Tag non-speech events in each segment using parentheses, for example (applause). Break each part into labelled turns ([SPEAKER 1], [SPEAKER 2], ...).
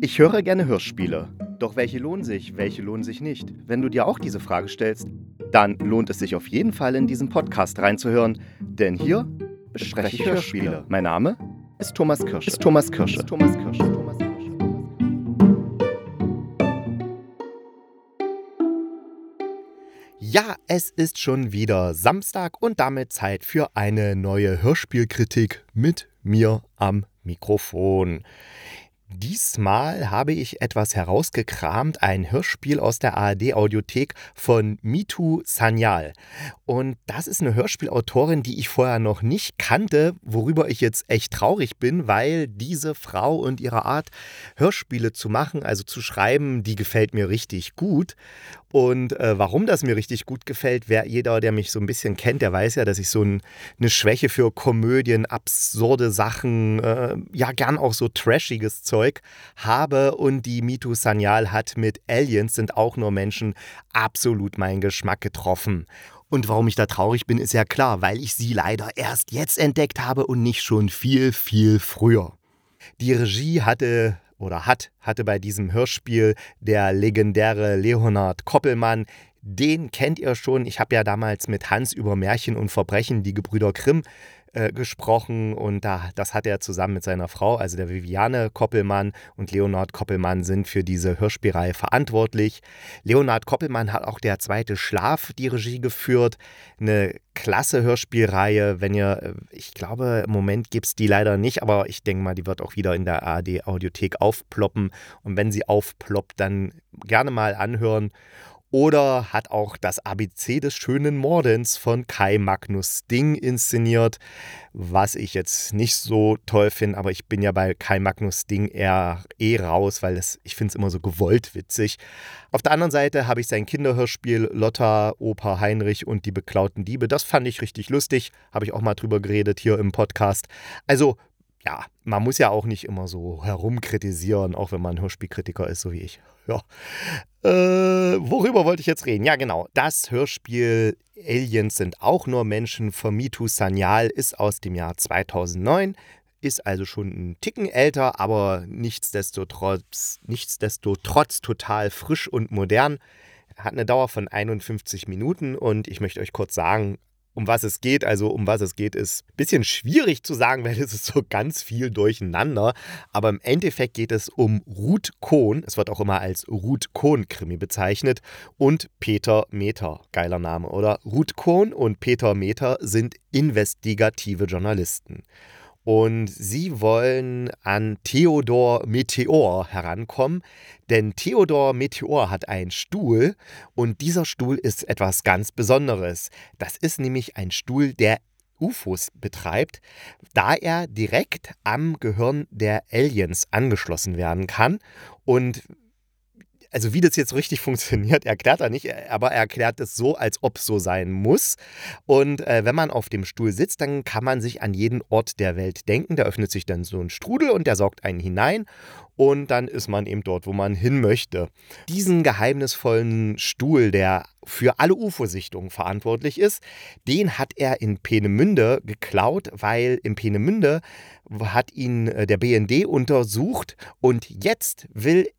[SPEAKER 1] Ich höre gerne Hörspiele. Doch welche lohnen sich, welche lohnen sich nicht? Wenn du dir auch diese Frage stellst, dann lohnt es sich auf jeden Fall in diesen Podcast reinzuhören, denn hier bespreche ich Hörspiele. Mein Name ist Thomas Kirsche. Ist Thomas Kirsche. Ist Thomas Kirsche. Thomas Kirsche. Ja, es ist schon wieder Samstag und damit Zeit für eine neue Hörspielkritik mit mir am Mikrofon. Diesmal habe ich etwas herausgekramt, ein Hörspiel aus der ARD-Audiothek von Mitu Sanyal. Und das ist eine Hörspielautorin, die ich vorher noch nicht kannte, worüber ich jetzt echt traurig bin, weil diese Frau und ihre Art, Hörspiele zu machen, also zu schreiben, die gefällt mir richtig gut. Und äh, warum das mir richtig gut gefällt, wer jeder, der mich so ein bisschen kennt, der weiß ja, dass ich so ein, eine Schwäche für Komödien, absurde Sachen, äh, ja gern auch so trashiges Zeug habe. Und die Mitu Sanyal hat mit Aliens sind auch nur Menschen absolut meinen Geschmack getroffen. Und warum ich da traurig bin, ist ja klar, weil ich sie leider erst jetzt entdeckt habe und nicht schon viel, viel früher. Die Regie hatte oder hat, hatte bei diesem Hörspiel der legendäre Leonhard Koppelmann. Den kennt ihr schon. Ich habe ja damals mit Hans über Märchen und Verbrechen die Gebrüder Grimm äh, gesprochen und da, das hat er zusammen mit seiner Frau, also der Viviane Koppelmann und Leonhard Koppelmann sind für diese Hörspielreihe verantwortlich. Leonhard Koppelmann hat auch der zweite Schlaf die Regie geführt. Eine klasse Hörspielreihe, wenn ihr, äh, ich glaube, im Moment gibt es die leider nicht, aber ich denke mal, die wird auch wieder in der ARD Audiothek aufploppen und wenn sie aufploppt, dann gerne mal anhören oder hat auch das ABC des schönen Mordens von Kai Magnus Ding inszeniert, was ich jetzt nicht so toll finde, aber ich bin ja bei Kai Magnus Ding eher eh raus, weil das, ich finde es immer so gewollt witzig. Auf der anderen Seite habe ich sein Kinderhörspiel Lotta, Opa Heinrich und die beklauten Diebe. Das fand ich richtig lustig, habe ich auch mal drüber geredet hier im Podcast. Also ja, man muss ja auch nicht immer so herumkritisieren, auch wenn man Hörspielkritiker ist, so wie ich. Ja. Äh, worüber wollte ich jetzt reden? Ja, genau. Das Hörspiel Aliens sind auch nur Menschen von Mitu Sanyal ist aus dem Jahr 2009. Ist also schon ein Ticken älter, aber nichtsdestotrotz, nichtsdestotrotz total frisch und modern. Hat eine Dauer von 51 Minuten und ich möchte euch kurz sagen, um was es geht. Also um was es geht, ist ein bisschen schwierig zu sagen, (laughs) weil es ist so ganz viel durcheinander. Aber im Endeffekt geht es um Ruth Kohn. Es wird auch immer als Ruth Kohn-Krimi bezeichnet. Und Peter Meter. Geiler Name, oder? Ruth Kohn und Peter Meter sind investigative Journalisten und sie wollen an Theodor Meteor herankommen, denn Theodor Meteor hat einen Stuhl und dieser Stuhl ist etwas ganz Besonderes. Das ist nämlich ein Stuhl, der UFOs betreibt, da er direkt am Gehirn der Aliens angeschlossen werden kann und also wie das jetzt richtig (laughs) funktioniert, erklärt er nicht, aber er erklärt es so, als ob es so sein muss. Und äh, wenn man auf dem Stuhl sitzt, dann kann man sich an jeden Ort der Welt denken. Da öffnet sich dann so ein Strudel und der saugt einen hinein. Und dann ist man eben dort, wo man hin möchte. Diesen geheimnisvollen Stuhl, der für alle UFO-Sichtungen verantwortlich ist, den hat er in Peenemünde geklaut, weil in Peenemünde hat ihn äh, der BND untersucht und jetzt will äh,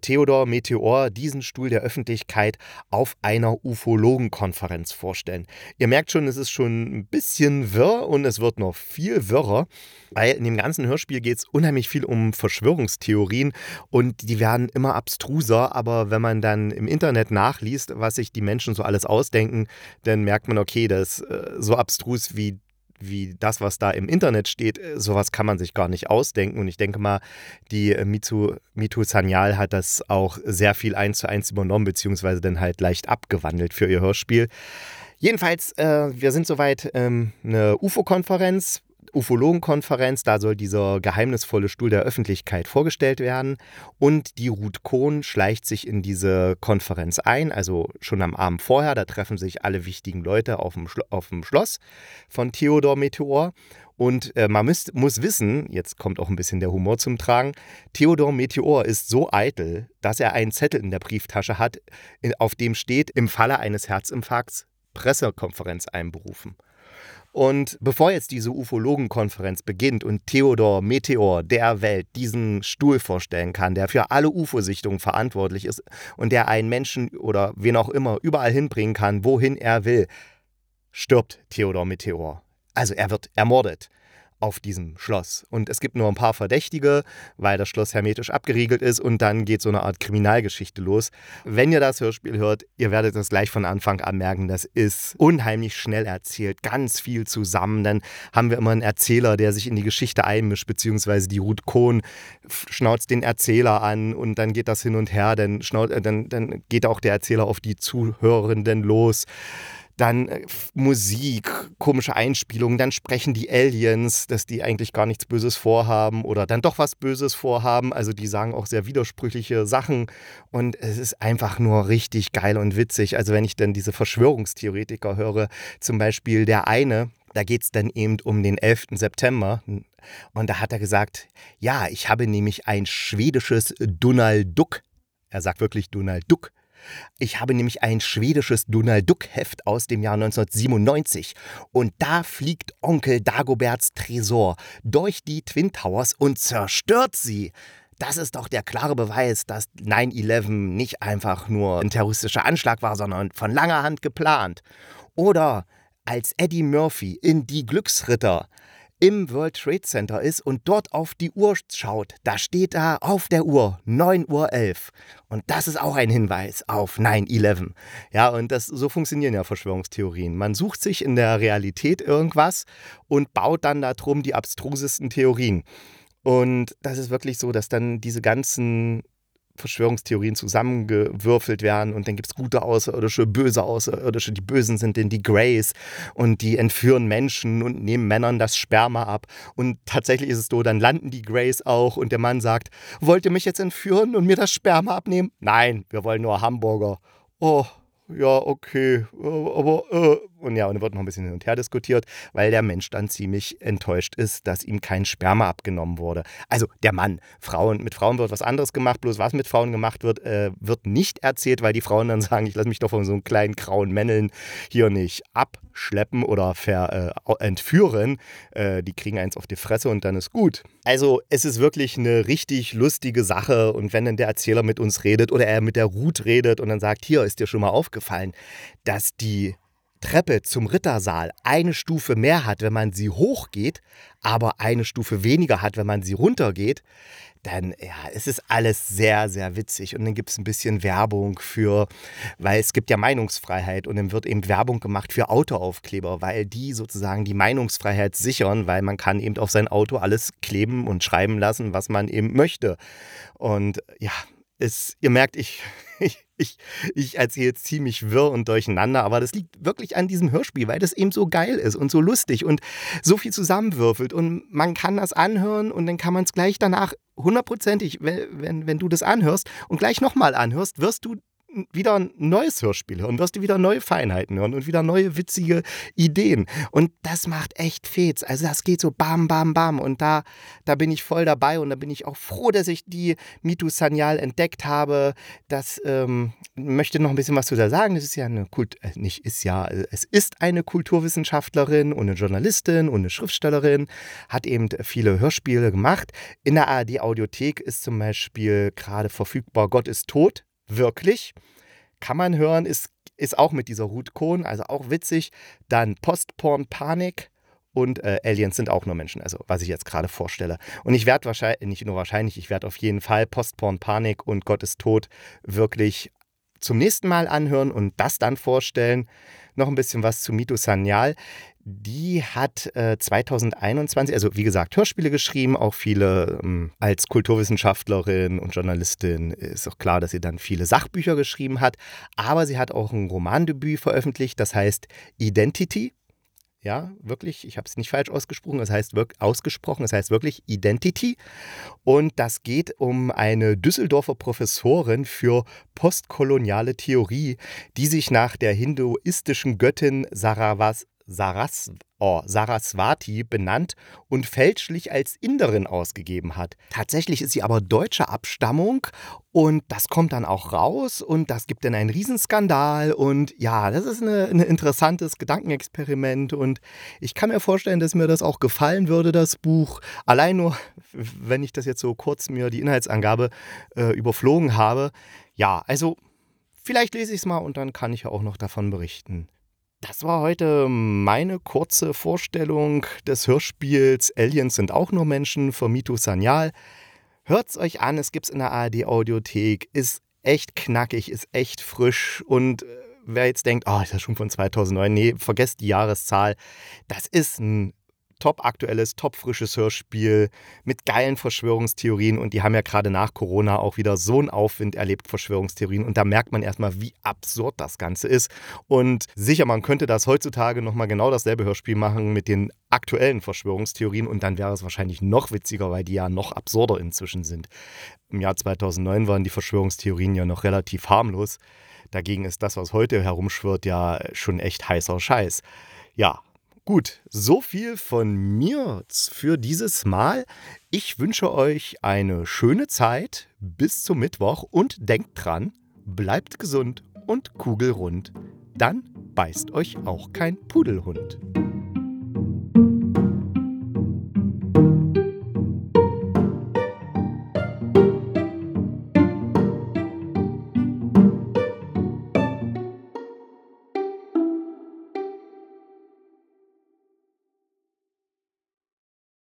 [SPEAKER 1] Theodor Meteor diesen Stuhl der Öffentlichkeit auf einer Ufologenkonferenz vorstellen. Ihr merkt schon, es ist schon ein bisschen wirr und es wird noch viel wirrer, weil in dem ganzen Hörspiel geht es unheimlich viel um Verschwörungstheorien und die werden immer abstruser, aber wenn man dann im Internet nachliest, was sich die Menschen so alles ausdenken, dann merkt man, okay, das ist äh, so abstrus wie wie das, was da im Internet steht, äh, sowas kann man sich gar nicht ausdenken. Und ich denke mal, die äh, Mitsu, Mitu Sanyal hat das auch sehr viel eins zu eins übernommen, beziehungsweise dann halt leicht abgewandelt für ihr Hörspiel. Jedenfalls, äh, wir sind soweit ähm, eine UFO-Konferenz Ufologenkonferenz, da soll dieser geheimnisvolle Stuhl der Öffentlichkeit vorgestellt werden. Und die Ruth Kohn schleicht sich in diese Konferenz ein, also schon am Abend vorher. Da treffen sich alle wichtigen Leute auf dem, Schlo auf dem Schloss von Theodor Meteor. Und äh, man müsst, muss wissen, jetzt kommt auch ein bisschen der Humor zum Tragen, Theodor Meteor ist so eitel, dass er einen Zettel in der Brieftasche hat, auf dem steht, im Falle eines Herzinfarkts Pressekonferenz einberufen. Und bevor jetzt diese Ufologenkonferenz beginnt und Theodor Meteor der Welt diesen Stuhl vorstellen kann, der für alle UFO-Sichtungen verantwortlich ist und der einen Menschen oder wen auch immer überall hinbringen kann, wohin er will, stirbt Theodor Meteor. Also er wird ermordet auf diesem Schloss. Und es gibt nur ein paar Verdächtige, weil das Schloss hermetisch abgeriegelt ist und dann geht so eine Art Kriminalgeschichte los. Wenn ihr das Hörspiel hört, ihr werdet das gleich von Anfang an merken, das ist unheimlich schnell erzählt, ganz viel zusammen. Dann haben wir immer einen Erzähler, der sich in die Geschichte einmischt, beziehungsweise die Ruth Kohn schnauzt den Erzähler an und dann geht das hin und her, dann, schnaut, äh, dann, dann geht auch der Erzähler auf die Zuhörenden los dann äh, Musik, komische Einspielungen, dann sprechen die Aliens, dass die eigentlich gar nichts Böses vorhaben oder dann doch was Böses vorhaben. Also die sagen auch sehr widersprüchliche Sachen und es ist einfach nur richtig geil und witzig. Also wenn ich dann diese Verschwörungstheoretiker höre, zum Beispiel der eine, da geht es dann eben um den 11. September. Und da hat er gesagt, ja, ich habe nämlich ein schwedisches Donald Duck. Er sagt wirklich Donald Duck ich habe nämlich ein schwedisches Donald Duck-Heft aus dem Jahr 1997 und da fliegt Onkel Dagoberts Tresor durch die Twin Towers und zerstört sie. Das ist doch der klare Beweis, dass 9-11 nicht einfach nur ein terroristischer Anschlag war, sondern von langer Hand geplant. Oder als Eddie Murphy in Die Glücksritter im World Trade Center ist und dort auf die Uhr schaut, da steht da auf der Uhr 9.11 Uhr. Und das ist auch ein Hinweis auf 9-11. Ja, und das, so funktionieren ja Verschwörungstheorien. Man sucht sich in der Realität irgendwas und baut dann darum die abstrusesten Theorien. Und das ist wirklich so, dass dann diese ganzen Verschwörungstheorien zusammengewürfelt werden und dann gibt es gute Außerirdische, böse Außerirdische. Die Bösen sind denn die Greys und die entführen Menschen und nehmen Männern das Sperma ab. Und tatsächlich ist es so, dann landen die Greys auch und der Mann sagt, wollt ihr mich jetzt entführen und mir das Sperma abnehmen? Nein, wir wollen nur Hamburger. Oh, ja, okay, aber, äh, und ja, und wird noch ein bisschen hin und her diskutiert, weil der Mensch dann ziemlich enttäuscht ist, dass ihm kein Sperma abgenommen wurde. Also der Mann, Frauen, mit Frauen wird was anderes gemacht, bloß was mit Frauen gemacht wird, äh, wird nicht erzählt, weil die Frauen dann (laughs) sagen, ich lasse mich doch von so einem kleinen grauen Männeln hier nicht abschleppen oder ver, äh, entführen. Äh, die kriegen eins auf die Fresse und dann ist gut. Also es ist wirklich eine richtig lustige Sache und wenn dann der Erzähler mit uns redet oder er mit der Ruth redet und dann sagt, hier ist dir schon mal aufgefallen, dass die Treppe zum Rittersaal eine Stufe mehr hat, wenn man sie hochgeht, aber eine Stufe weniger hat, wenn man sie runtergeht, dann ja, es ist alles sehr, sehr witzig. Und dann gibt es ein bisschen Werbung für, weil es gibt ja Meinungsfreiheit und dann wird eben Werbung gemacht für Autoaufkleber, weil die sozusagen die Meinungsfreiheit sichern, weil man kann eben auf sein Auto alles kleben und schreiben lassen, was man eben möchte. Und ja, es, ihr merkt, ich, ich, ich, erzähle jetzt ziemlich wirr und durcheinander, aber das liegt wirklich an diesem Hörspiel, weil das eben so geil ist und so lustig und so viel zusammenwürfelt. Und man kann das anhören und dann kann man es gleich danach hundertprozentig, wenn, wenn, wenn du das anhörst und gleich nochmal anhörst, wirst du wieder ein neues Hörspiel hören, wirst du wieder neue Feinheiten hören und wieder neue witzige Ideen. Und das macht echt Fets. Also das geht so bam, bam, bam. Und da, da bin ich voll dabei und da bin ich auch froh, dass ich die Mitu Sanyal entdeckt habe. Das ähm, möchte noch ein bisschen was zu da sagen. Das ist ja eine Kult, äh, nicht ist ja, es ist eine Kulturwissenschaftlerin und eine Journalistin und eine Schriftstellerin, hat eben viele Hörspiele gemacht. In der ARD Audiothek ist zum Beispiel gerade verfügbar Gott ist tot wirklich. Kann man hören, ist, ist auch mit dieser Ruth Kohn, also auch witzig. Dann Postporn Panik und äh, Aliens sind auch nur Menschen, also was ich jetzt gerade vorstelle. Und ich werde wahrscheinlich, nicht nur wahrscheinlich, ich werde auf jeden Fall Postporn Panik und Gott ist tot wirklich zum nächsten Mal anhören und das dann vorstellen. Noch ein bisschen was zu Mito Sanyal. Die hat äh, 2021, also wie gesagt, Hörspiele geschrieben, auch viele ähm, als Kulturwissenschaftlerin und Journalistin ist auch klar, dass sie dann viele Sachbücher geschrieben hat. Aber sie hat auch ein Romandebüt veröffentlicht, das heißt Identity. Ja, wirklich, ich habe es nicht falsch ausgesprochen, das heißt wirklich ausgesprochen, das heißt wirklich Identity. Und das geht um eine Düsseldorfer Professorin für postkoloniale Theorie, die sich nach der hinduistischen Göttin Saravas Saras oh, Saraswati benannt und fälschlich als Inderin ausgegeben hat. Tatsächlich ist sie aber deutscher Abstammung und das kommt dann auch raus und das gibt dann einen Riesenskandal und ja, das ist ein interessantes Gedankenexperiment und ich kann mir vorstellen, dass mir das auch gefallen würde, das Buch. Allein nur, wenn ich das jetzt so kurz mir die Inhaltsangabe äh, überflogen habe. Ja, also vielleicht lese ich es mal und dann kann ich ja auch noch davon berichten. Das war heute meine kurze Vorstellung des Hörspiels Aliens sind auch nur Menschen von Mito Sanyal. Hört's euch an, es gibt's in der ARD Audiothek, ist echt knackig, ist echt frisch und äh, wer jetzt denkt, oh, ist das schon von 2009, nee, vergesst die Jahreszahl. Das ist ein top aktuelles, top frisches Hörspiel mit geilen Verschwörungstheorien und die haben ja gerade nach Corona auch wieder so einen Aufwind erlebt, Verschwörungstheorien und da merkt man erstmal, wie absurd das Ganze ist und sicher, man könnte das heutzutage nochmal genau dasselbe Hörspiel machen mit den aktuellen Verschwörungstheorien und dann wäre es wahrscheinlich noch witziger, weil die ja noch absurder inzwischen sind. Im Jahr 2009 waren die Verschwörungstheorien ja noch relativ harmlos. Dagegen ist das, was heute herumschwirrt, ja schon echt heißer Scheiß. Ja, Gut, so viel von mir für dieses Mal. Ich wünsche euch eine schöne Zeit bis zum Mittwoch und denkt dran, bleibt gesund und kugelrund. Dann beißt euch auch kein Pudelhund.